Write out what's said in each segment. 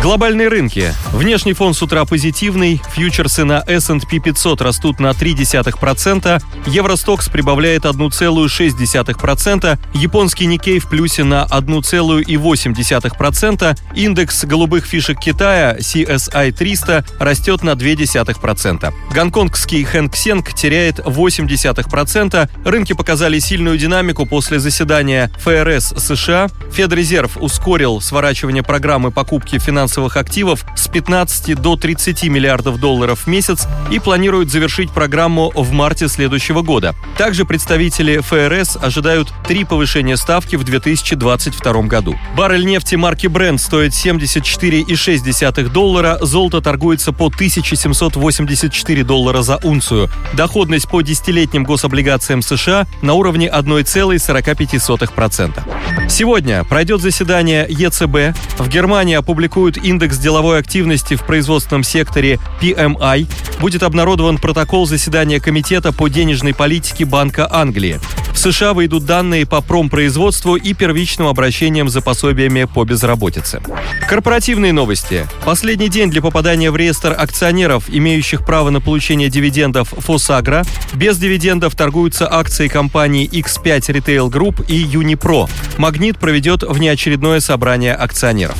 Глобальные рынки. Внешний фон с утра позитивный. Фьючерсы на S&P 500 растут на 0,3%. Евростокс прибавляет 1,6%. Японский Никей в плюсе на 1,8%. Индекс голубых фишек Китая CSI 300 растет на 0,2%. Гонконгский Хэнк Сенг теряет 0,8%. Рынки показали сильную динамику после заседания ФРС США. Федрезерв ускорил сворачивание программы покупки финансовых финансовых активов с 15 до 30 миллиардов долларов в месяц и планирует завершить программу в марте следующего года. Также представители ФРС ожидают три повышения ставки в 2022 году. Баррель нефти марки Brent стоит 74,6 доллара, золото торгуется по 1784 доллара за унцию. Доходность по десятилетним гособлигациям США на уровне 1,45%. Сегодня пройдет заседание ЕЦБ. В Германии опубликуют индекс деловой активности в производственном секторе PMI, будет обнародован протокол заседания Комитета по денежной политике Банка Англии. В США выйдут данные по промпроизводству и первичным обращениям за пособиями по безработице. Корпоративные новости. Последний день для попадания в реестр акционеров, имеющих право на получение дивидендов Фосагра. Без дивидендов торгуются акции компаний X5 Retail Group и Unipro. Магнит проведет внеочередное собрание акционеров.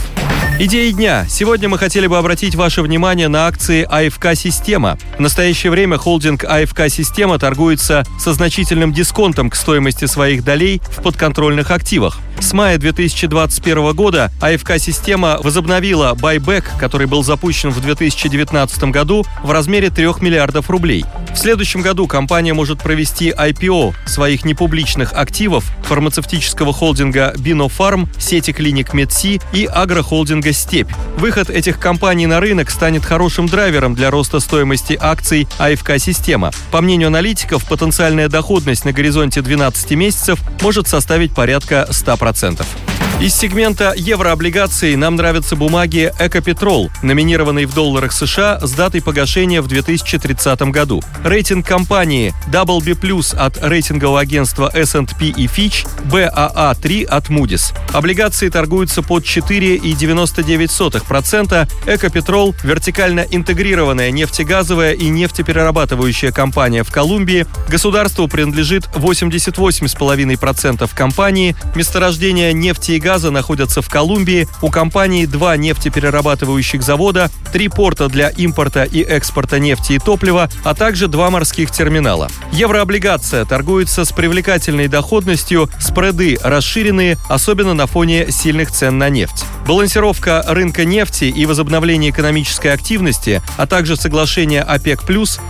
Идеи дня. Сегодня мы хотели бы обратить ваше внимание на акции АФК «Система». В настоящее время холдинг АФК «Система» торгуется со значительным дисконтом к стоимости своих долей в подконтрольных активах. С мая 2021 года АФК-система возобновила байбек, который был запущен в 2019 году в размере 3 миллиардов рублей. В следующем году компания может провести IPO своих непубличных активов фармацевтического холдинга Бинофарм, сети клиник Медси и агрохолдинга Степь. Выход этих компаний на рынок станет хорошим драйвером для роста стоимости акций АФК-система. По мнению аналитиков, потенциальная доходность на горизонте 12 месяцев может составить порядка 100%. 10%. Из сегмента еврооблигаций нам нравятся бумаги «Экопетрол», номинированные в долларах США с датой погашения в 2030 году. Рейтинг компании WB+, от рейтингового агентства S&P и Fitch, BAA3 от Moody's. Облигации торгуются под 4,99%. «Экопетрол» — вертикально интегрированная нефтегазовая и нефтеперерабатывающая компания в Колумбии. Государству принадлежит 88,5% компании. Месторождение нефти и газа находятся в Колумбии. У компании два нефтеперерабатывающих завода, три порта для импорта и экспорта нефти и топлива, а также два морских терминала. Еврооблигация торгуется с привлекательной доходностью, спреды расширенные, особенно на фоне сильных цен на нефть. Балансировка рынка нефти и возобновление экономической активности, а также соглашение ОПЕК+,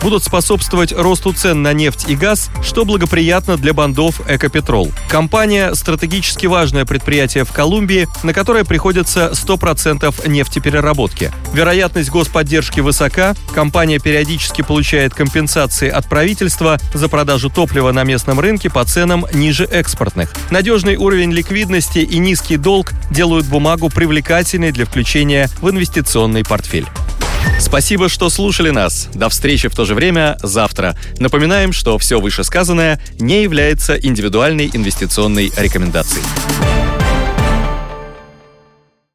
будут способствовать росту цен на нефть и газ, что благоприятно для бандов «Экопетрол». Компания – стратегически важное предприятие в Колумбии, на которое приходится 100% нефтепереработки. Вероятность господдержки высока, компания периодически получает компенсации от правительства за продажу топлива на местном рынке по ценам ниже экспортных. Надежный уровень ликвидности и низкий долг делают бумагу привлекательной привлекательной для включения в инвестиционный портфель. Спасибо, что слушали нас. До встречи в то же время завтра. Напоминаем, что все вышесказанное не является индивидуальной инвестиционной рекомендацией.